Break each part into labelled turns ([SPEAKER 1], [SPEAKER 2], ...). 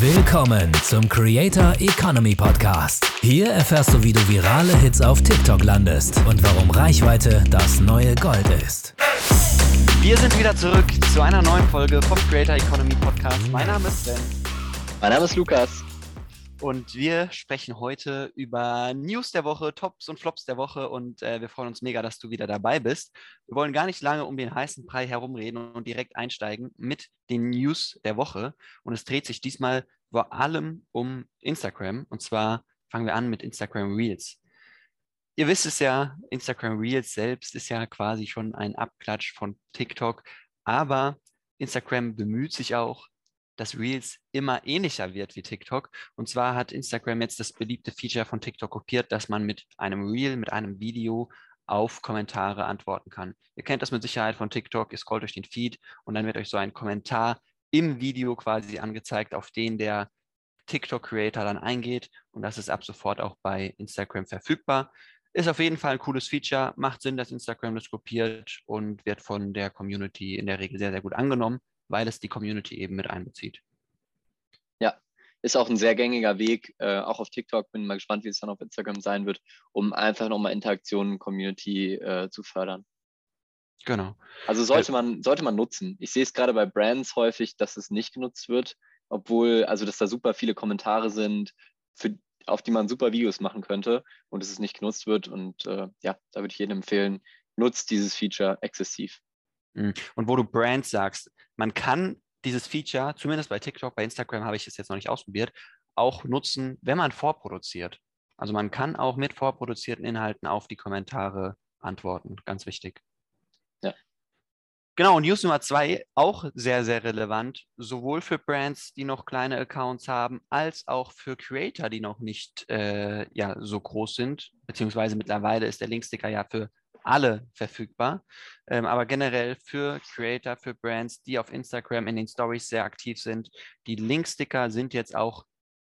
[SPEAKER 1] Willkommen zum Creator Economy Podcast. Hier erfährst du, wie du virale Hits auf TikTok landest und warum Reichweite das neue Gold ist.
[SPEAKER 2] Wir sind wieder zurück zu einer neuen Folge vom Creator Economy Podcast. Mein Name ist Sven.
[SPEAKER 3] Mein Name ist Lukas.
[SPEAKER 2] Und wir sprechen heute über News der Woche, Tops und Flops der Woche und äh, wir freuen uns mega, dass du wieder dabei bist. Wir wollen gar nicht lange um den heißen Brei herumreden und direkt einsteigen mit den News der Woche. Und es dreht sich diesmal vor allem um Instagram. Und zwar fangen wir an mit Instagram Reels. Ihr wisst es ja, Instagram Reels selbst ist ja quasi schon ein Abklatsch von TikTok, aber Instagram bemüht sich auch, dass Reels immer ähnlicher wird wie TikTok. Und zwar hat Instagram jetzt das beliebte Feature von TikTok kopiert, dass man mit einem Reel, mit einem Video auf Kommentare antworten kann. Ihr kennt das mit Sicherheit von TikTok, ihr scrollt durch den Feed und dann wird euch so ein Kommentar im Video quasi angezeigt, auf den der TikTok-Creator dann eingeht. Und das ist ab sofort auch bei Instagram verfügbar. Ist auf jeden Fall ein cooles Feature, macht Sinn, dass Instagram das kopiert und wird von der Community in der Regel sehr, sehr gut angenommen weil es die Community eben mit einbezieht.
[SPEAKER 3] Ja, ist auch ein sehr gängiger Weg, äh, auch auf TikTok. Bin mal gespannt, wie es dann auf Instagram sein wird, um einfach nochmal Interaktionen, Community äh, zu fördern.
[SPEAKER 2] Genau.
[SPEAKER 3] Also sollte man, sollte man nutzen. Ich sehe es gerade bei Brands häufig, dass es nicht genutzt wird, obwohl, also dass da super viele Kommentare sind, für, auf die man super Videos machen könnte und es nicht genutzt wird. Und äh, ja, da würde ich jedem empfehlen, nutzt dieses Feature exzessiv.
[SPEAKER 2] Mhm. Und wo du Brands sagst, man kann dieses Feature, zumindest bei TikTok, bei Instagram habe ich es jetzt noch nicht ausprobiert, auch nutzen, wenn man vorproduziert. Also man kann auch mit vorproduzierten Inhalten auf die Kommentare antworten. Ganz wichtig.
[SPEAKER 3] Ja.
[SPEAKER 2] Genau, News Nummer zwei, auch sehr, sehr relevant, sowohl für Brands, die noch kleine Accounts haben, als auch für Creator, die noch nicht äh, ja, so groß sind. Beziehungsweise mittlerweile ist der Linksticker ja für alle verfügbar. Ähm, aber generell für Creator, für Brands, die auf Instagram in den Stories sehr aktiv sind, die Linksticker sind jetzt auch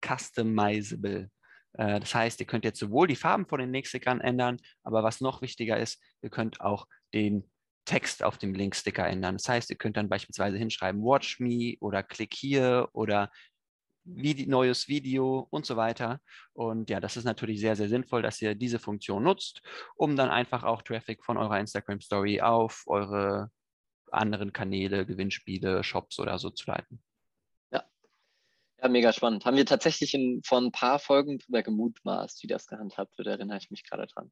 [SPEAKER 2] customizable. Äh, das heißt, ihr könnt jetzt sowohl die Farben von den Linkstickern ändern, aber was noch wichtiger ist, ihr könnt auch den Text auf dem Linksticker ändern. Das heißt, ihr könnt dann beispielsweise hinschreiben, Watch me oder Klick hier oder Vide neues Video und so weiter. Und ja, das ist natürlich sehr, sehr sinnvoll, dass ihr diese Funktion nutzt, um dann einfach auch Traffic von eurer Instagram Story auf eure anderen Kanäle, Gewinnspiele, Shops oder so zu leiten.
[SPEAKER 3] Ja, ja mega spannend. Haben wir tatsächlich in, vor ein paar Folgen drüber gemutmaßt, wie das gehandhabt wird, erinnere ich mich gerade dran.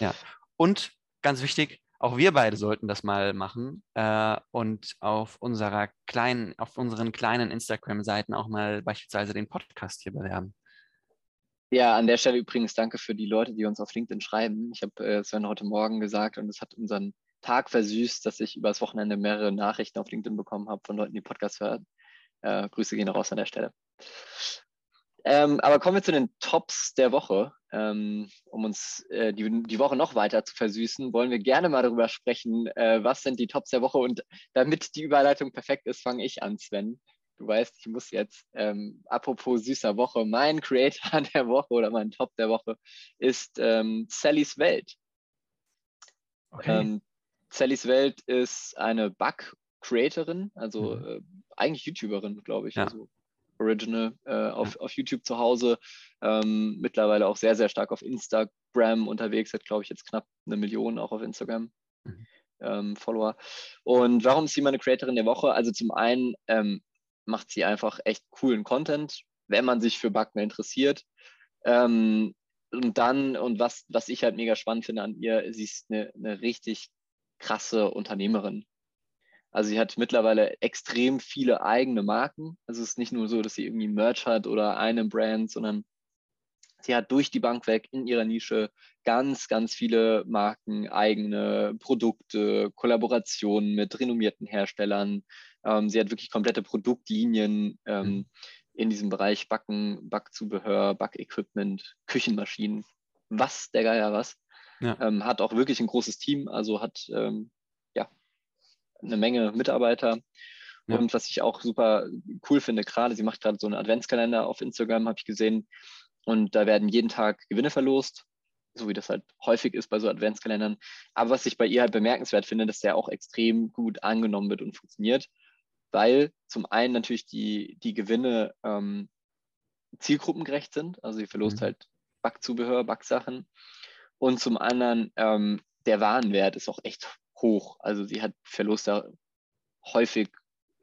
[SPEAKER 2] Ja, und ganz wichtig, auch wir beide sollten das mal machen äh, und auf unserer kleinen, auf unseren kleinen Instagram-Seiten auch mal beispielsweise den Podcast hier bewerben.
[SPEAKER 3] Ja, an der Stelle übrigens danke für die Leute, die uns auf LinkedIn schreiben. Ich habe äh, Sven heute Morgen gesagt und es hat unseren Tag versüßt, dass ich übers Wochenende mehrere Nachrichten auf LinkedIn bekommen habe von Leuten, die Podcasts hören. Äh, Grüße gehen raus an der Stelle. Ähm, aber kommen wir zu den Tops der Woche. Ähm, um uns äh, die, die Woche noch weiter zu versüßen, wollen wir gerne mal darüber sprechen, äh, was sind die Tops der Woche. Und damit die Überleitung perfekt ist, fange ich an, Sven. Du weißt, ich muss jetzt, ähm, apropos süßer Woche, mein Creator der Woche oder mein Top der Woche ist ähm, Sallys Welt. Okay. Ähm, Sallys Welt ist eine Bug-Creatorin, also mhm. äh, eigentlich YouTuberin, glaube ich.
[SPEAKER 2] Ja.
[SPEAKER 3] Also Original äh, auf, auf YouTube zu Hause. Ähm, mittlerweile auch sehr, sehr stark auf Instagram unterwegs, hat, glaube ich, jetzt knapp eine Million auch auf Instagram. Mhm. Ähm, Follower. Und warum ist sie meine Creatorin der Woche? Also zum einen ähm, macht sie einfach echt coolen Content, wenn man sich für Backmail interessiert. Ähm, und dann, und was, was ich halt mega spannend finde an ihr, sie ist eine, eine richtig krasse Unternehmerin. Also sie hat mittlerweile extrem viele eigene Marken. Also es ist nicht nur so, dass sie irgendwie Merch hat oder eine Brand, sondern sie hat durch die Bank weg in ihrer Nische ganz, ganz viele Marken, eigene Produkte, Kollaborationen mit renommierten Herstellern. Ähm, sie hat wirklich komplette Produktlinien ähm, mhm. in diesem Bereich Backen, Backzubehör, Backequipment, Küchenmaschinen. Was der Geier was. Ja. Ähm, hat auch wirklich ein großes Team, also hat ähm, eine Menge Mitarbeiter. Ja. Und was ich auch super cool finde, gerade, sie macht gerade so einen Adventskalender auf Instagram, habe ich gesehen. Und da werden jeden Tag Gewinne verlost, so wie das halt häufig ist bei so Adventskalendern. Aber was ich bei ihr halt bemerkenswert finde, dass der auch extrem gut angenommen wird und funktioniert. weil zum einen natürlich die, die Gewinne ähm, zielgruppengerecht sind. Also sie verlost mhm. halt Backzubehör, Backsachen. Und zum anderen ähm, der Warenwert ist auch echt hoch. Also sie hat Verluste häufig,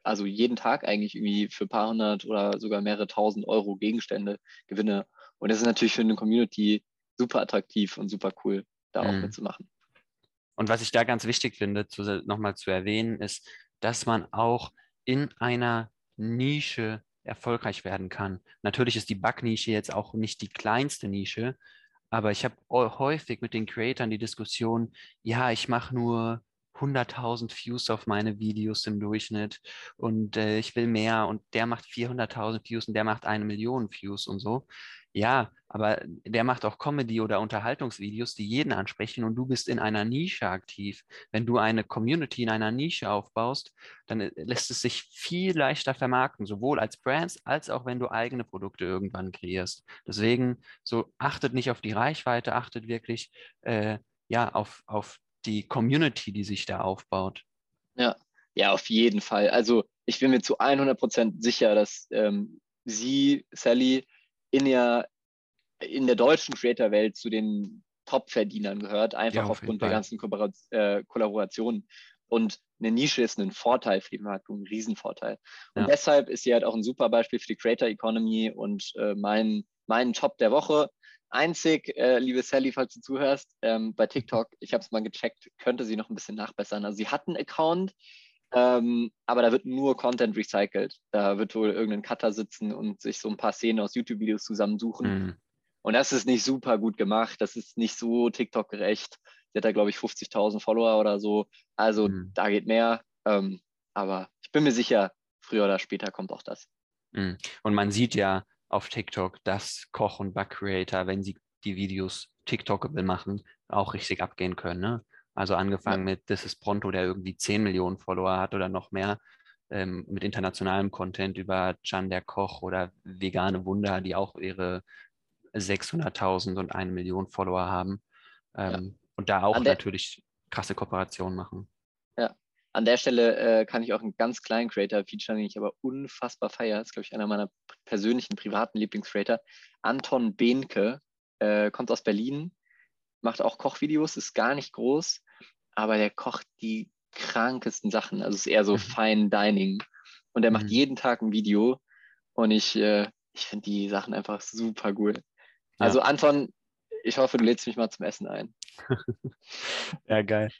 [SPEAKER 3] also jeden Tag eigentlich irgendwie für ein paar hundert oder sogar mehrere tausend Euro Gegenstände, Gewinne. Und das ist natürlich für eine Community super attraktiv und super cool, da auch mhm. mitzumachen.
[SPEAKER 2] Und was ich da ganz wichtig finde, nochmal zu erwähnen, ist, dass man auch in einer Nische erfolgreich werden kann. Natürlich ist die Bug-Nische jetzt auch nicht die kleinste Nische, aber ich habe häufig mit den Creatoren die Diskussion, ja, ich mache nur 100.000 Views auf meine Videos im Durchschnitt und äh, ich will mehr und der macht 400.000 Views und der macht eine Million Views und so. Ja, aber der macht auch Comedy- oder Unterhaltungsvideos, die jeden ansprechen und du bist in einer Nische aktiv. Wenn du eine Community in einer Nische aufbaust, dann äh, lässt es sich viel leichter vermarkten, sowohl als Brands als auch wenn du eigene Produkte irgendwann kreierst. Deswegen so achtet nicht auf die Reichweite, achtet wirklich äh, ja auf, auf die Community, die sich da aufbaut.
[SPEAKER 3] Ja, ja, auf jeden Fall. Also ich bin mir zu 100 Prozent sicher, dass ähm, sie, Sally, in der, in der deutschen Creator-Welt zu den Top-Verdienern gehört, einfach ja, auf aufgrund der ganzen Kollabor äh, Kollaborationen. Und eine Nische ist ein Vorteil für die Marktung, ein Riesenvorteil. Und ja. deshalb ist sie halt auch ein super Beispiel für die Creator Economy und äh, mein, mein Top der Woche. Einzig, äh, liebe Sally, falls du zuhörst, ähm, bei TikTok, ich habe es mal gecheckt, könnte sie noch ein bisschen nachbessern. Also sie hat einen Account, ähm, aber da wird nur Content recycelt. Da wird wohl irgendein Cutter sitzen und sich so ein paar Szenen aus YouTube-Videos zusammensuchen. Mhm. Und das ist nicht super gut gemacht. Das ist nicht so TikTok-gerecht. Sie hat da, glaube ich, 50.000 Follower oder so. Also mhm. da geht mehr. Ähm, aber ich bin mir sicher, früher oder später kommt auch das.
[SPEAKER 2] Mhm. Und man sieht ja auf TikTok, dass Koch- und Back-Creator, wenn sie die Videos TikTokable machen, auch richtig abgehen können. Ne? Also angefangen ja. mit Das ist Pronto, der irgendwie 10 Millionen Follower hat oder noch mehr, ähm, mit internationalem Content über Can der Koch oder Vegane Wunder, die auch ihre 600.000 und eine Million Follower haben. Ähm, ja. Und da auch natürlich krasse Kooperationen machen.
[SPEAKER 3] Ja, an der Stelle äh, kann ich auch einen ganz kleinen Creator featuren, den ich aber unfassbar feiere. Das ist, glaube ich, einer meiner persönlichen privaten Lieblingscreator. Anton Behnke äh, kommt aus Berlin, macht auch Kochvideos, ist gar nicht groß, aber der kocht die krankesten Sachen. Also es ist eher so mhm. Fine Dining. Und er macht mhm. jeden Tag ein Video und ich, äh, ich finde die Sachen einfach super cool. Ja. Also Anton, ich hoffe, du lädst mich mal zum Essen ein.
[SPEAKER 2] ja, geil.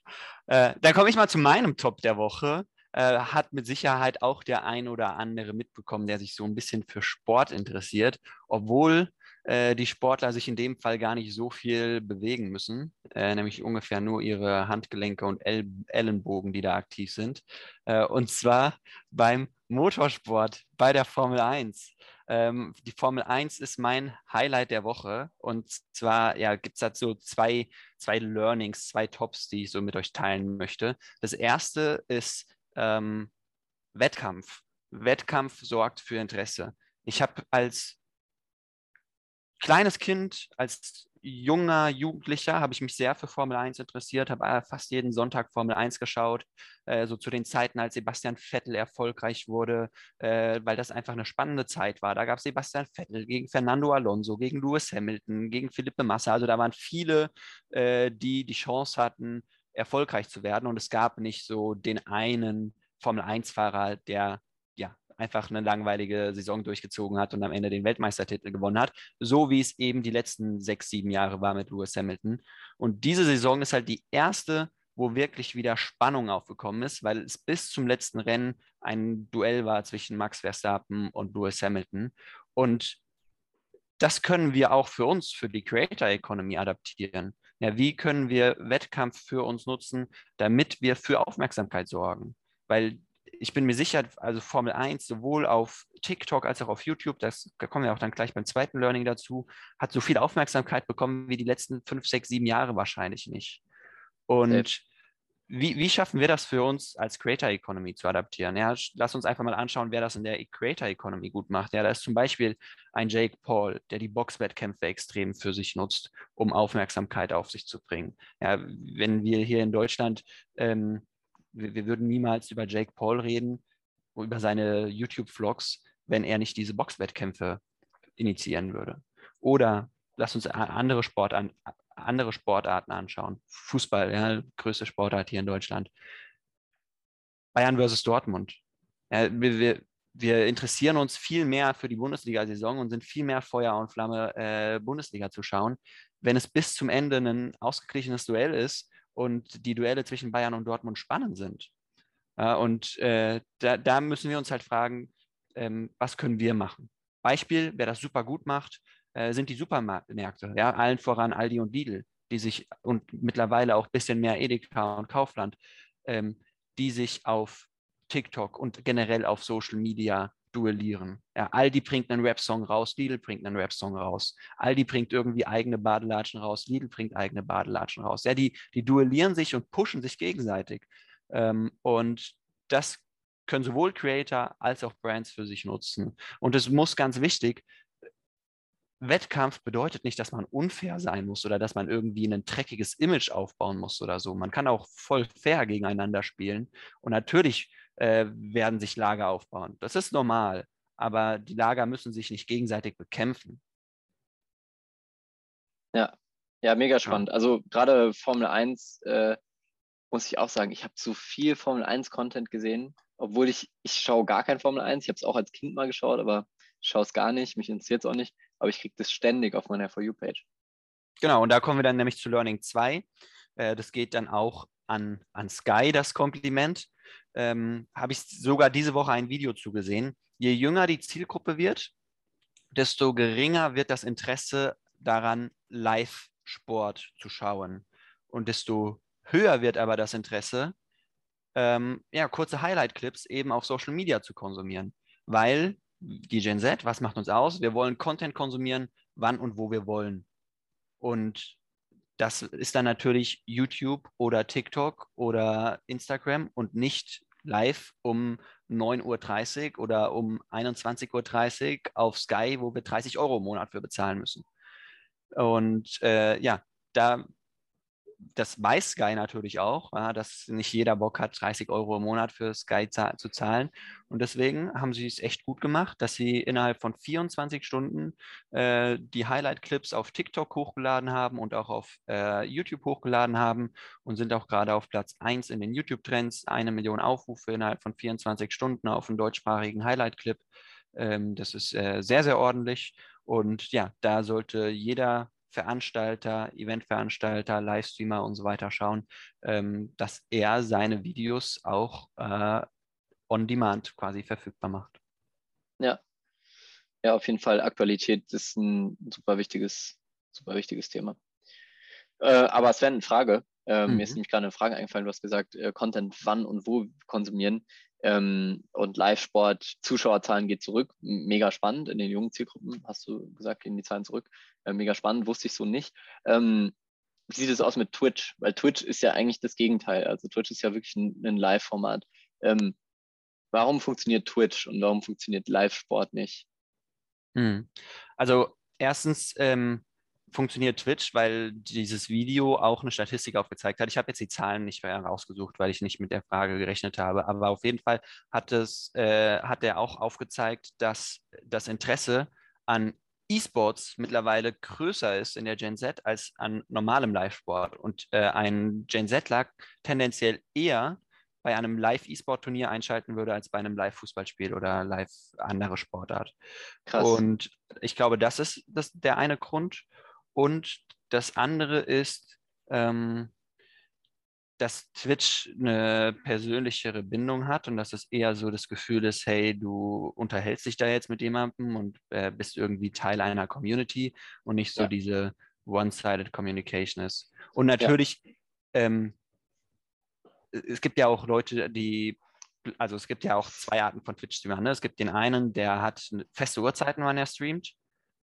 [SPEAKER 2] Äh, dann komme ich mal zu meinem Top der Woche. Äh, hat mit Sicherheit auch der ein oder andere mitbekommen, der sich so ein bisschen für Sport interessiert, obwohl äh, die Sportler sich in dem Fall gar nicht so viel bewegen müssen, äh, nämlich ungefähr nur ihre Handgelenke und El Ellenbogen, die da aktiv sind. Äh, und zwar beim Motorsport, bei der Formel 1. Ähm, die Formel 1 ist mein Highlight der Woche. Und zwar ja, gibt es dazu zwei, zwei Learnings, zwei Tops, die ich so mit euch teilen möchte. Das erste ist ähm, Wettkampf. Wettkampf sorgt für Interesse. Ich habe als kleines Kind, als junger Jugendlicher habe ich mich sehr für Formel 1 interessiert, habe äh, fast jeden Sonntag Formel 1 geschaut, äh, so zu den Zeiten, als Sebastian Vettel erfolgreich wurde, äh, weil das einfach eine spannende Zeit war. Da gab es Sebastian Vettel gegen Fernando Alonso, gegen Lewis Hamilton, gegen Philippe Massa. Also da waren viele, äh, die die Chance hatten, erfolgreich zu werden. Und es gab nicht so den einen Formel 1-Fahrer, der einfach eine langweilige Saison durchgezogen hat und am Ende den Weltmeistertitel gewonnen hat, so wie es eben die letzten sechs, sieben Jahre war mit Lewis Hamilton. Und diese Saison ist halt die erste, wo wirklich wieder Spannung aufgekommen ist, weil es bis zum letzten Rennen ein Duell war zwischen Max Verstappen und Lewis Hamilton. Und das können wir auch für uns, für die Creator Economy adaptieren. Ja, wie können wir Wettkampf für uns nutzen, damit wir für Aufmerksamkeit sorgen? Weil ich bin mir sicher, also Formel 1 sowohl auf TikTok als auch auf YouTube, das, da kommen wir auch dann gleich beim zweiten Learning dazu, hat so viel Aufmerksamkeit bekommen wie die letzten fünf, sechs, sieben Jahre wahrscheinlich nicht. Und wie, wie schaffen wir das für uns als Creator Economy zu adaptieren? Ja, lass uns einfach mal anschauen, wer das in der Creator Economy gut macht. Ja, da ist zum Beispiel ein Jake Paul, der die Boxwettkämpfe extrem für sich nutzt, um Aufmerksamkeit auf sich zu bringen. Ja, wenn wir hier in Deutschland ähm, wir, wir würden niemals über Jake Paul reden über seine YouTube-Vlogs, wenn er nicht diese Boxwettkämpfe initiieren würde. Oder lass uns andere, Sport an, andere Sportarten anschauen. Fußball, ja, größte Sportart hier in Deutschland. Bayern versus Dortmund. Ja, wir, wir, wir, interessieren uns viel mehr für die Bundesliga-Saison und sind viel mehr Feuer und Flamme, äh, Bundesliga zu schauen, wenn es bis zum Ende ein ausgeglichenes Duell ist und die Duelle zwischen Bayern und Dortmund spannend sind. Und äh, da, da, müssen wir uns halt fragen, ähm, was können wir machen? Beispiel, wer das super gut macht, äh, sind die Supermärkte, ja, allen voran Aldi und Lidl, die sich und mittlerweile auch ein bisschen mehr Edeka und Kaufland, ähm, die sich auf TikTok und generell auf Social Media duellieren. Ja, Aldi bringt einen Rap-Song raus, Lidl bringt einen Rap-Song raus. Aldi bringt irgendwie eigene Badelatschen raus, Lidl bringt eigene Badelatschen raus. Ja, die, die duellieren sich und pushen sich gegenseitig. Ähm, und das können sowohl Creator als auch Brands für sich nutzen. Und es muss ganz wichtig, Wettkampf bedeutet nicht, dass man unfair sein muss oder dass man irgendwie ein dreckiges Image aufbauen muss oder so. Man kann auch voll fair gegeneinander spielen. Und natürlich äh, werden sich Lager aufbauen. Das ist normal. Aber die Lager müssen sich nicht gegenseitig bekämpfen.
[SPEAKER 3] Ja, ja, mega spannend. Ja. Also gerade Formel 1 äh, muss ich auch sagen, ich habe zu viel Formel 1 Content gesehen, obwohl ich, ich schaue gar kein Formel 1. Ich habe es auch als Kind mal geschaut, aber ich schaue es gar nicht, mich interessiert es auch nicht aber ich kriege das ständig auf meiner For You-Page.
[SPEAKER 2] Genau, und da kommen wir dann nämlich zu Learning 2. Äh, das geht dann auch an, an Sky, das Kompliment. Ähm, Habe ich sogar diese Woche ein Video zugesehen. Je jünger die Zielgruppe wird, desto geringer wird das Interesse daran, Live-Sport zu schauen. Und desto höher wird aber das Interesse, ähm, ja, kurze Highlight-Clips eben auf Social Media zu konsumieren. Weil die Gen Z, was macht uns aus? Wir wollen Content konsumieren, wann und wo wir wollen. Und das ist dann natürlich YouTube oder TikTok oder Instagram und nicht live um 9.30 Uhr oder um 21.30 Uhr auf Sky, wo wir 30 Euro im Monat für bezahlen müssen. Und äh, ja, da das weiß Sky natürlich auch, ja, dass nicht jeder Bock hat, 30 Euro im Monat für Sky zu zahlen. Und deswegen haben sie es echt gut gemacht, dass sie innerhalb von 24 Stunden äh, die Highlight-Clips auf TikTok hochgeladen haben und auch auf äh, YouTube hochgeladen haben und sind auch gerade auf Platz 1 in den YouTube-Trends. Eine Million Aufrufe innerhalb von 24 Stunden auf einen deutschsprachigen Highlight-Clip. Ähm, das ist äh, sehr, sehr ordentlich. Und ja, da sollte jeder Veranstalter, Eventveranstalter, Livestreamer und so weiter schauen, ähm, dass er seine Videos auch äh, on demand quasi verfügbar macht.
[SPEAKER 3] Ja. Ja, auf jeden Fall. Aktualität ist ein super wichtiges, super wichtiges Thema. Äh, aber Sven, eine Frage. Ähm, mhm. Mir ist mhm. nämlich gerade eine Frage eingefallen. Du hast gesagt, äh, Content wann und wo konsumieren. Ähm, und Live-Sport, Zuschauerzahlen geht zurück. Mega spannend. In den jungen Zielgruppen, hast du gesagt, gehen die Zahlen zurück. Äh, mega spannend, wusste ich so nicht. Ähm, wie sieht es aus mit Twitch? Weil Twitch ist ja eigentlich das Gegenteil. Also Twitch ist ja wirklich ein, ein Live-Format. Ähm, warum funktioniert Twitch und warum funktioniert Live-Sport nicht?
[SPEAKER 2] Hm. Also erstens, ähm, funktioniert Twitch, weil dieses Video auch eine Statistik aufgezeigt hat. Ich habe jetzt die Zahlen nicht mehr rausgesucht, weil ich nicht mit der Frage gerechnet habe. Aber auf jeden Fall hat, es, äh, hat er auch aufgezeigt, dass das Interesse an E-Sports mittlerweile größer ist in der Gen Z als an normalem Live-Sport. Und äh, ein Gen Z-Lag tendenziell eher bei einem Live-E-Sport-Turnier einschalten würde als bei einem Live-Fußballspiel oder live andere Sportart. Krass. Und ich glaube, das ist das, der eine Grund. Und das andere ist, ähm, dass Twitch eine persönlichere Bindung hat und dass es eher so das Gefühl ist, hey, du unterhältst dich da jetzt mit jemandem und äh, bist irgendwie Teil einer Community und nicht so ja. diese one-sided Communication ist. Und natürlich, ja. ähm, es gibt ja auch Leute, die, also es gibt ja auch zwei Arten von Twitch-Streamern. Ne? Es gibt den einen, der hat feste Uhrzeiten, wann er streamt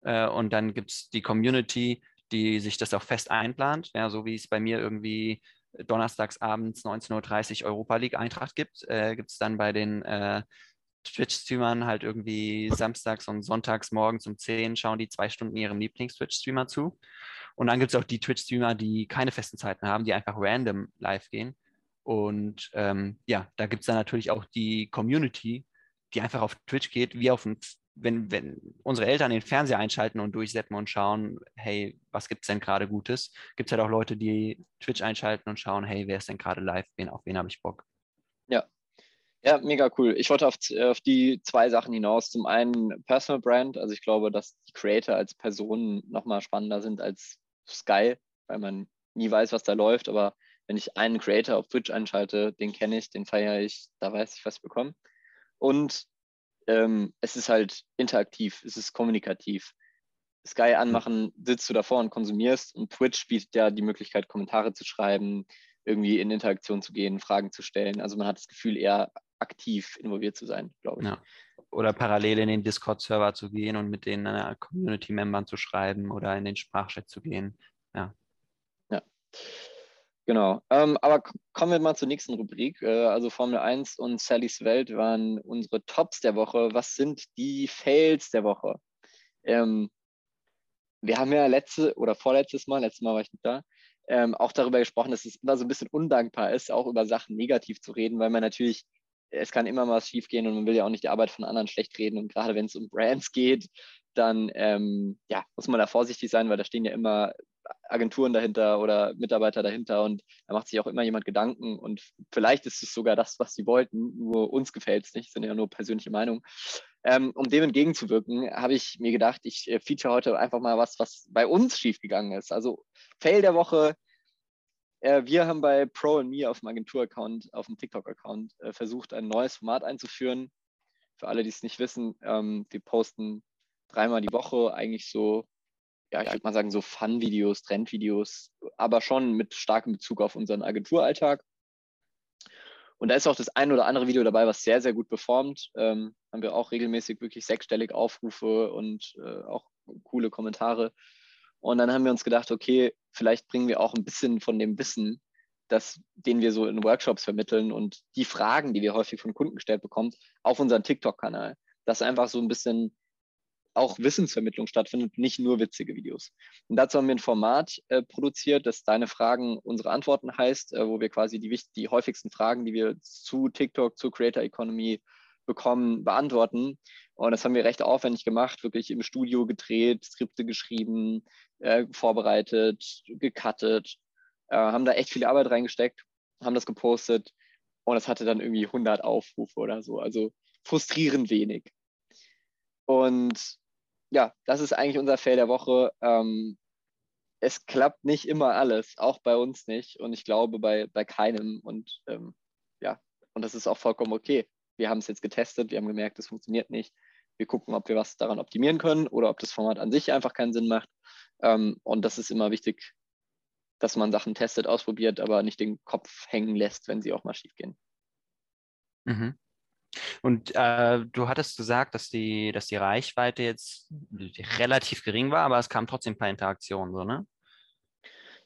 [SPEAKER 2] äh, und dann gibt es die Community, die sich das auch fest einplant, ja, so wie es bei mir irgendwie donnerstags abends 19.30 Uhr Europa League Eintracht gibt, äh, gibt es dann bei den äh, Twitch-Streamern halt irgendwie samstags und sonntags morgens um 10 schauen die zwei Stunden ihrem Lieblings-Twitch-Streamer zu. Und dann gibt es auch die Twitch-Streamer, die keine festen Zeiten haben, die einfach random live gehen. Und ähm, ja, da gibt es dann natürlich auch die Community, die einfach auf Twitch geht, wie auf ein, wenn, wenn unsere Eltern den Fernseher einschalten und durchsetzen und schauen, hey, was gibt es denn gerade Gutes? Gibt es halt auch Leute, die Twitch einschalten und schauen, hey, wer ist denn gerade live, wen, auf wen habe ich Bock?
[SPEAKER 3] Ja. Ja, mega cool. Ich wollte auf, auf die zwei Sachen hinaus. Zum einen Personal Brand. Also ich glaube, dass die Creator als Personen nochmal spannender sind als Sky, weil man nie weiß, was da läuft. Aber wenn ich einen Creator auf Twitch einschalte, den kenne ich, den feiere ich, da weiß ich, was ich bekomme. Und ähm, es ist halt interaktiv, es ist kommunikativ. Sky anmachen, sitzt du davor und konsumierst und Twitch bietet ja die Möglichkeit, Kommentare zu schreiben, irgendwie in Interaktion zu gehen, Fragen zu stellen. Also man hat das Gefühl, eher aktiv involviert zu sein, glaube ich. Ja.
[SPEAKER 2] Oder parallel in den Discord-Server zu gehen und mit den äh, Community-Membern zu schreiben oder in den Sprachchat zu gehen. Ja.
[SPEAKER 3] Ja. Genau. Ähm, aber kommen wir mal zur nächsten Rubrik. Äh, also Formel 1 und Sallys Welt waren unsere Tops der Woche. Was sind die Fails der Woche? Ähm, wir haben ja letzte oder vorletztes Mal, letztes Mal war ich nicht da, ähm, auch darüber gesprochen, dass es immer so ein bisschen undankbar ist, auch über Sachen negativ zu reden, weil man natürlich, es kann immer mal was schief gehen und man will ja auch nicht die Arbeit von anderen schlecht reden. Und gerade wenn es um Brands geht, dann ähm, ja, muss man da vorsichtig sein, weil da stehen ja immer Agenturen dahinter oder Mitarbeiter dahinter und da macht sich auch immer jemand Gedanken und vielleicht ist es sogar das, was sie wollten, nur uns gefällt es nicht, sind ja nur persönliche Meinungen. Ähm, um dem entgegenzuwirken, habe ich mir gedacht, ich äh, feature heute einfach mal was, was bei uns schiefgegangen ist. Also Fail der Woche. Äh, wir haben bei Pro und Me auf dem Agentur-Account, auf dem TikTok-Account äh, versucht, ein neues Format einzuführen. Für alle, die es nicht wissen, ähm, wir posten dreimal die Woche eigentlich so ja, ich würde mal sagen, so Fun-Videos, Trend-Videos, aber schon mit starkem Bezug auf unseren Agenturalltag. Und da ist auch das ein oder andere Video dabei, was sehr, sehr gut performt. Ähm, haben wir auch regelmäßig wirklich sechsstellig Aufrufe und äh, auch coole Kommentare. Und dann haben wir uns gedacht, okay, vielleicht bringen wir auch ein bisschen von dem Wissen, das, den wir so in Workshops vermitteln und die Fragen, die wir häufig von Kunden gestellt bekommen, auf unseren TikTok-Kanal. Das einfach so ein bisschen auch Wissensvermittlung stattfindet, nicht nur witzige Videos. Und dazu haben wir ein Format äh, produziert, das Deine Fragen, unsere Antworten heißt, äh, wo wir quasi die, die häufigsten Fragen, die wir zu TikTok, zu Creator Economy bekommen, beantworten. Und das haben wir recht aufwendig gemacht, wirklich im Studio gedreht, Skripte geschrieben, äh, vorbereitet, gecuttet, äh, haben da echt viel Arbeit reingesteckt, haben das gepostet und es hatte dann irgendwie 100 Aufrufe oder so. Also frustrierend wenig. Und ja, das ist eigentlich unser Fail der Woche. Ähm, es klappt nicht immer alles, auch bei uns nicht und ich glaube bei, bei keinem. Und ähm, ja, und das ist auch vollkommen okay. Wir haben es jetzt getestet, wir haben gemerkt, es funktioniert nicht. Wir gucken, ob wir was daran optimieren können oder ob das Format an sich einfach keinen Sinn macht. Ähm, und das ist immer wichtig, dass man Sachen testet, ausprobiert, aber nicht den Kopf hängen lässt, wenn sie auch mal schief gehen.
[SPEAKER 2] Mhm. Und äh, du hattest gesagt, dass die, dass die Reichweite jetzt relativ gering war, aber es kamen trotzdem ein paar Interaktionen, so, ne?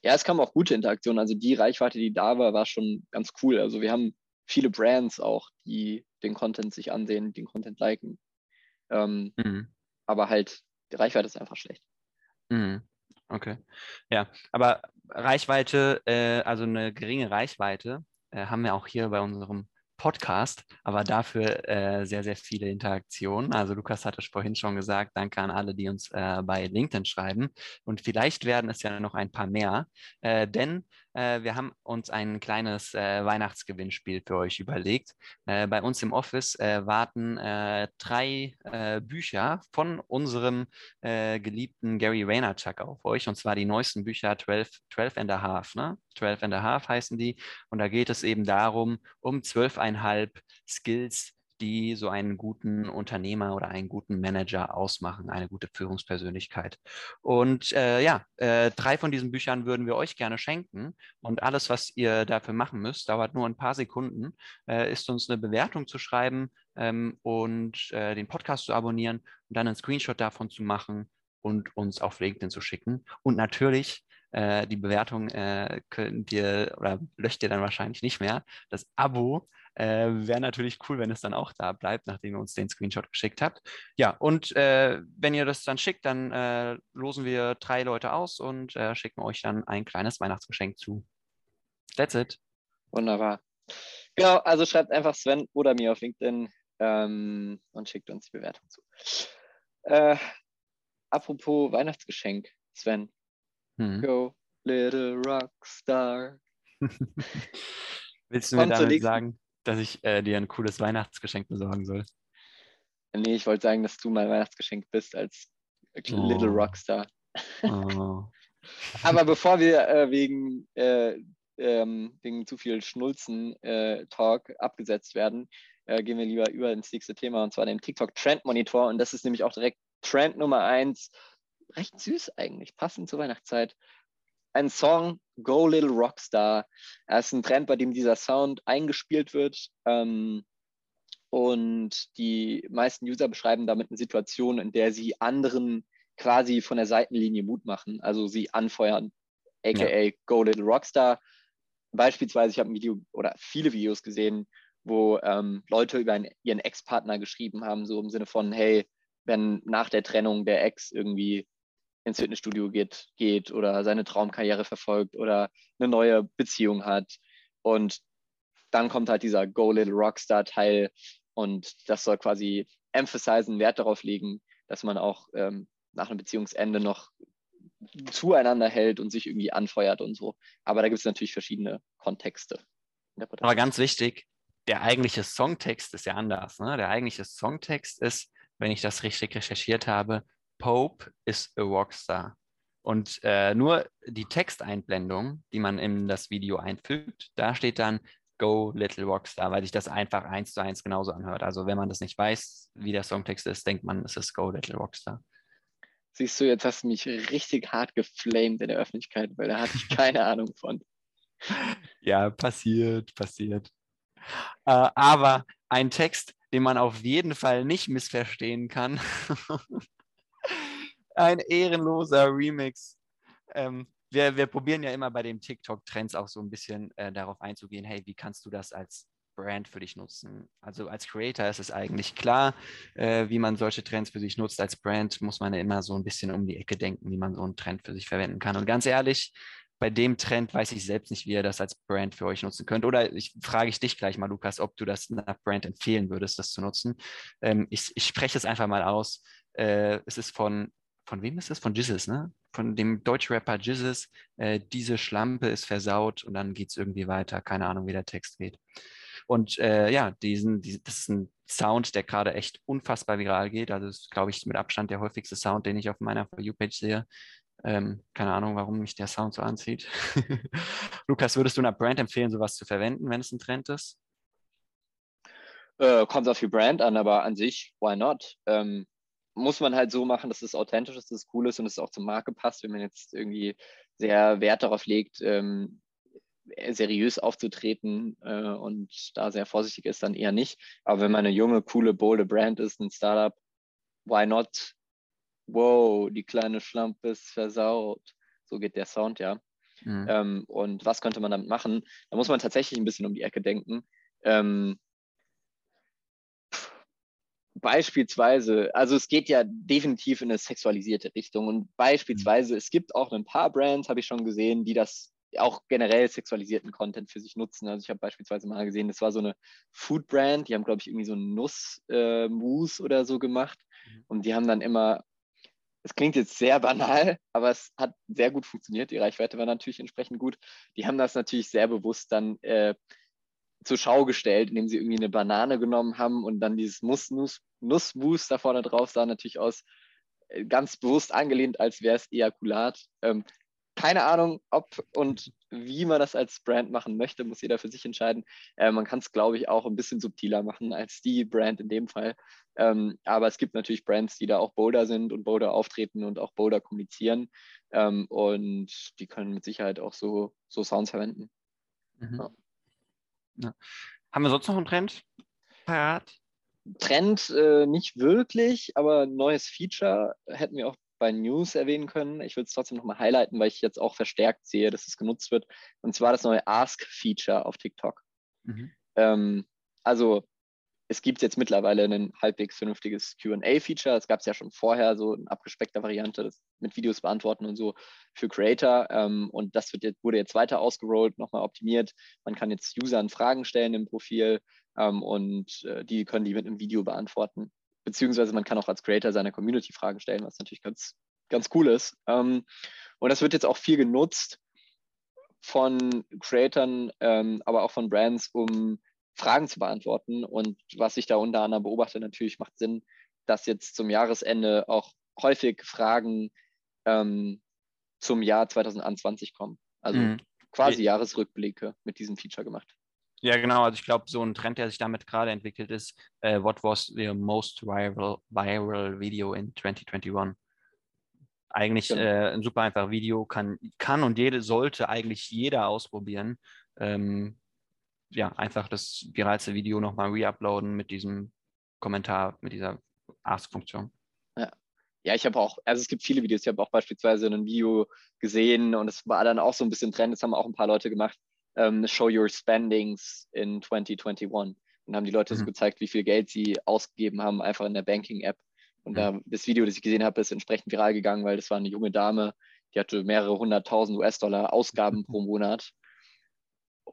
[SPEAKER 3] Ja, es kamen auch gute Interaktionen. Also die Reichweite, die da war, war schon ganz cool. Also wir haben viele Brands auch, die den Content sich ansehen, den Content liken. Ähm, mhm. Aber halt, die Reichweite ist einfach schlecht.
[SPEAKER 2] Mhm. Okay. Ja, aber Reichweite, äh, also eine geringe Reichweite, äh, haben wir auch hier bei unserem Podcast, aber dafür äh, sehr, sehr viele Interaktionen. Also Lukas hat es vorhin schon gesagt, danke an alle, die uns äh, bei LinkedIn schreiben. Und vielleicht werden es ja noch ein paar mehr, äh, denn äh, wir haben uns ein kleines äh, Weihnachtsgewinnspiel für euch überlegt. Äh, bei uns im Office warten drei Bücher von unserem geliebten Gary Vaynerchuk auf euch, und zwar die neuesten Bücher 12, 12 and a half, ne? 12 and a half heißen die. Und da geht es eben darum, um 12,5 Skills, die so einen guten Unternehmer oder einen guten Manager ausmachen, eine gute Führungspersönlichkeit. Und äh, ja, äh, drei von diesen Büchern würden wir euch gerne schenken. Und alles, was ihr dafür machen müsst, dauert nur ein paar Sekunden, äh, ist uns eine Bewertung zu schreiben ähm, und äh, den Podcast zu abonnieren und dann einen Screenshot davon zu machen und uns auf LinkedIn zu schicken. Und natürlich äh, die Bewertung äh, könnt ihr oder löscht ihr dann wahrscheinlich nicht mehr. Das Abo äh, wäre natürlich cool, wenn es dann auch da bleibt, nachdem ihr uns den Screenshot geschickt habt. Ja, und äh, wenn ihr das dann schickt, dann äh, losen wir drei Leute aus und äh, schicken euch dann ein kleines Weihnachtsgeschenk zu. That's it.
[SPEAKER 3] Wunderbar. Genau, also schreibt einfach Sven oder mir auf LinkedIn. ähm, und schickt uns die Bewertung zu. Äh, apropos Weihnachtsgeschenk, Sven. Hm. Go, little rockstar.
[SPEAKER 2] Willst du mir damit sagen, dass ich äh, dir ein cooles Weihnachtsgeschenk besorgen soll?
[SPEAKER 3] Nee, ich wollte sagen, dass du mein Weihnachtsgeschenk bist als oh. Little Rockstar. Oh. Aber bevor wir äh, wegen, äh, ähm, wegen zu viel Schnulzen-Talk äh, abgesetzt werden, äh, gehen wir lieber über ins nächste Thema und zwar den TikTok Trend Monitor. Und das ist nämlich auch direkt Trend Nummer eins. Recht süß eigentlich, passend zur Weihnachtszeit. Ein Song, Go Little Rockstar. Er ist ein Trend, bei dem dieser Sound eingespielt wird. Ähm, und die meisten User beschreiben damit eine Situation, in der sie anderen quasi von der Seitenlinie Mut machen, also sie anfeuern, aka ja. Go Little Rockstar. Beispielsweise, ich habe ein Video oder viele Videos gesehen, wo ähm, Leute über einen, ihren Ex-Partner geschrieben haben, so im Sinne von, hey, wenn nach der Trennung der Ex irgendwie ins Fitnessstudio geht, geht oder seine Traumkarriere verfolgt oder eine neue Beziehung hat. Und dann kommt halt dieser Go Little Rockstar Teil und das soll quasi emphasizen, Wert darauf legen, dass man auch ähm, nach einem Beziehungsende noch zueinander hält und sich irgendwie anfeuert und so. Aber da gibt es natürlich verschiedene Kontexte.
[SPEAKER 2] Aber ganz wichtig, der eigentliche Songtext ist ja anders. Ne? Der eigentliche Songtext ist, wenn ich das richtig recherchiert habe, Pope is a Rockstar. Und äh, nur die Texteinblendung, die man in das Video einfügt, da steht dann Go Little Rockstar, weil sich das einfach eins zu eins genauso anhört. Also wenn man das nicht weiß, wie der Songtext ist, denkt man, es ist Go Little Rockstar.
[SPEAKER 3] Siehst du, jetzt hast du mich richtig hart geflamed in der Öffentlichkeit, weil da hatte ich keine Ahnung von.
[SPEAKER 2] Ja, passiert, passiert. Äh, aber ein Text, den man auf jeden Fall nicht missverstehen kann. ein ehrenloser Remix. Ähm, wir, wir probieren ja immer bei den TikTok-Trends auch so ein bisschen äh, darauf einzugehen, hey, wie kannst du das als Brand für dich nutzen? Also als Creator ist es eigentlich klar, äh, wie man solche Trends für sich nutzt. Als Brand muss man ja immer so ein bisschen um die Ecke denken, wie man so einen Trend für sich verwenden kann. Und ganz ehrlich, bei dem Trend weiß ich selbst nicht, wie ihr das als Brand für euch nutzen könnt. Oder ich frage ich dich gleich mal, Lukas, ob du das einer Brand empfehlen würdest, das zu nutzen. Ähm, ich, ich spreche es einfach mal aus. Äh, es ist von, von wem ist es? Von Jizzes, ne? Von dem Deutschrapper Jizzes. Äh, diese Schlampe ist versaut und dann geht es irgendwie weiter. Keine Ahnung, wie der Text geht. Und äh, ja, diesen, die, das ist ein Sound, der gerade echt unfassbar viral geht. Also das ist, glaube ich, mit Abstand der häufigste Sound, den ich auf meiner For You-Page sehe. Ähm, keine Ahnung, warum mich der Sound so anzieht. Lukas, würdest du einer Brand empfehlen, sowas zu verwenden, wenn es ein Trend ist?
[SPEAKER 3] Äh, kommt auf die Brand an, aber an sich, why not? Ähm, muss man halt so machen, dass es authentisch ist, dass es cool ist und es auch zur Marke passt. Wenn man jetzt irgendwie sehr Wert darauf legt, ähm, seriös aufzutreten äh, und da sehr vorsichtig ist, dann eher nicht. Aber wenn man eine junge, coole, bolde Brand ist, ein Startup, why not? Wow, die kleine Schlampe ist versaut. So geht der Sound, ja. Mhm. Ähm, und was könnte man damit machen? Da muss man tatsächlich ein bisschen um die Ecke denken. Ähm, beispielsweise, also es geht ja definitiv in eine sexualisierte Richtung und beispielsweise, mhm. es gibt auch ein paar Brands, habe ich schon gesehen, die das auch generell sexualisierten Content für sich nutzen. Also ich habe beispielsweise mal gesehen, das war so eine Food Brand, die haben, glaube ich, irgendwie so einen Nussmus äh, oder so gemacht. Mhm. Und die haben dann immer, es klingt jetzt sehr banal, aber es hat sehr gut funktioniert. Die Reichweite war natürlich entsprechend gut. Die haben das natürlich sehr bewusst dann äh, zur Schau gestellt, indem sie irgendwie eine Banane genommen haben und dann dieses Nussmus Nuss da vorne drauf sah natürlich aus äh, ganz bewusst angelehnt, als wäre es Ejakulat. Ähm, keine Ahnung, ob und wie man das als Brand machen möchte, muss jeder für sich entscheiden. Äh, man kann es, glaube ich, auch ein bisschen subtiler machen als die Brand in dem Fall. Ähm, aber es gibt natürlich Brands, die da auch bolder sind und bolder auftreten und auch bolder kommunizieren. Ähm, und die können mit Sicherheit auch so, so Sounds verwenden. Mhm.
[SPEAKER 2] Ja. Ja. Haben wir sonst noch einen Trend parat?
[SPEAKER 3] Trend äh, nicht wirklich, aber ein neues Feature hätten wir auch bei News erwähnen können. Ich würde es trotzdem nochmal highlighten, weil ich jetzt auch verstärkt sehe, dass es genutzt wird. Und zwar das neue Ask-Feature auf TikTok. Mhm. Ähm, also es gibt jetzt mittlerweile ein halbwegs vernünftiges QA-Feature. Es gab es ja schon vorher, so eine abgespeckte Variante das mit Videos beantworten und so für Creator. Ähm, und das wird jetzt, wurde jetzt weiter ausgerollt, nochmal optimiert. Man kann jetzt Usern Fragen stellen im Profil ähm, und äh, die können die mit einem Video beantworten. Beziehungsweise man kann auch als Creator seiner Community Fragen stellen, was natürlich ganz, ganz cool ist. Ähm, und das wird jetzt auch viel genutzt von Creatern, ähm, aber auch von Brands, um Fragen zu beantworten. Und was ich da unter anderem beobachte, natürlich macht Sinn, dass jetzt zum Jahresende auch häufig Fragen ähm, zum Jahr 2021 kommen. Also mhm. quasi Jahresrückblicke mit diesem Feature gemacht.
[SPEAKER 2] Ja, genau. Also ich glaube, so ein Trend, der sich damit gerade entwickelt ist, uh, what was the most viral, viral video in 2021? Eigentlich genau. äh, ein super einfaches Video, kann, kann und jede, sollte eigentlich jeder ausprobieren. Ähm, ja, einfach das viralste Video nochmal reuploaden mit diesem Kommentar, mit dieser Ask-Funktion.
[SPEAKER 3] Ja. Ja, ich habe auch, also es gibt viele Videos, ich habe auch beispielsweise ein Video gesehen und es war dann auch so ein bisschen Trend, das haben auch ein paar Leute gemacht, ähm, Show Your Spendings in 2021 und haben die Leute mhm. so gezeigt, wie viel Geld sie ausgegeben haben, einfach in der Banking-App. Und mhm. da, das Video, das ich gesehen habe, ist entsprechend viral gegangen, weil das war eine junge Dame, die hatte mehrere hunderttausend US-Dollar Ausgaben pro Monat.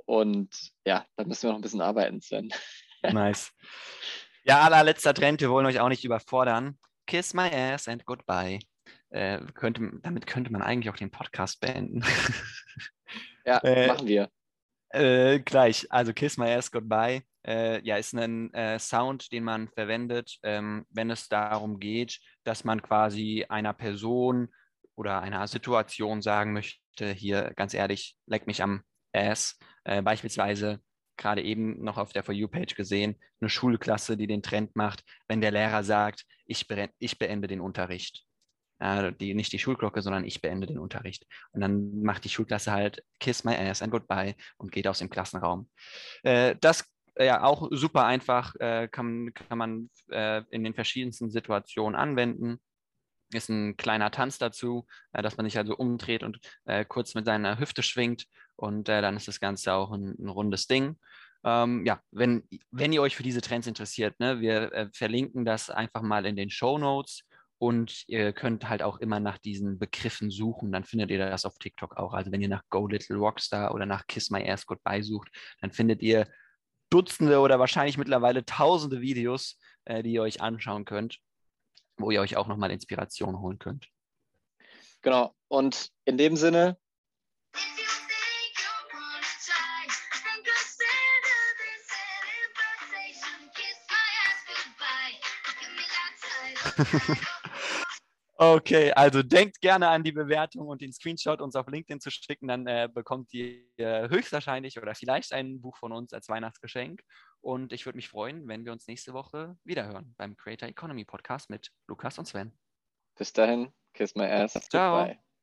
[SPEAKER 3] Und ja, da müssen wir noch ein bisschen arbeiten, Sven.
[SPEAKER 2] Nice. Ja, allerletzter Trend, wir wollen euch auch nicht überfordern. Kiss my ass and goodbye. Äh, könnte, damit könnte man eigentlich auch den Podcast beenden.
[SPEAKER 3] ja, äh, machen wir.
[SPEAKER 2] Äh, gleich, also Kiss My Ass Goodbye. Äh, ja, ist ein äh, Sound, den man verwendet, ähm, wenn es darum geht, dass man quasi einer Person oder einer Situation sagen möchte, hier ganz ehrlich, leck mich am Ass. Äh, beispielsweise gerade eben noch auf der For You-Page gesehen, eine Schulklasse, die den Trend macht, wenn der Lehrer sagt, ich, ich beende den Unterricht. Äh, die, nicht die Schulglocke, sondern ich beende den Unterricht. Und dann macht die Schulklasse halt Kiss my ass and goodbye und geht aus dem Klassenraum. Äh, das ja auch super einfach, äh, kann, kann man äh, in den verschiedensten Situationen anwenden ist ein kleiner Tanz dazu, äh, dass man sich also umdreht und äh, kurz mit seiner Hüfte schwingt und äh, dann ist das Ganze auch ein, ein rundes Ding. Ähm, ja, wenn, wenn ihr euch für diese Trends interessiert, ne, wir äh, verlinken das einfach mal in den Show Notes und ihr könnt halt auch immer nach diesen Begriffen suchen, dann findet ihr das auf TikTok auch. Also wenn ihr nach Go Little Rockstar oder nach Kiss My Ass Goodbye sucht, dann findet ihr Dutzende oder wahrscheinlich mittlerweile tausende Videos, äh, die ihr euch anschauen könnt wo ihr euch auch nochmal Inspiration holen könnt.
[SPEAKER 3] Genau. Und in dem Sinne.
[SPEAKER 2] Okay, also denkt gerne an die Bewertung und den Screenshot uns auf LinkedIn zu schicken, dann äh, bekommt ihr äh, höchstwahrscheinlich oder vielleicht ein Buch von uns als Weihnachtsgeschenk. Und ich würde mich freuen, wenn wir uns nächste Woche wiederhören beim Creator Economy Podcast mit Lukas und Sven.
[SPEAKER 3] Bis dahin, kiss my ass.
[SPEAKER 2] Ciao. Goodbye.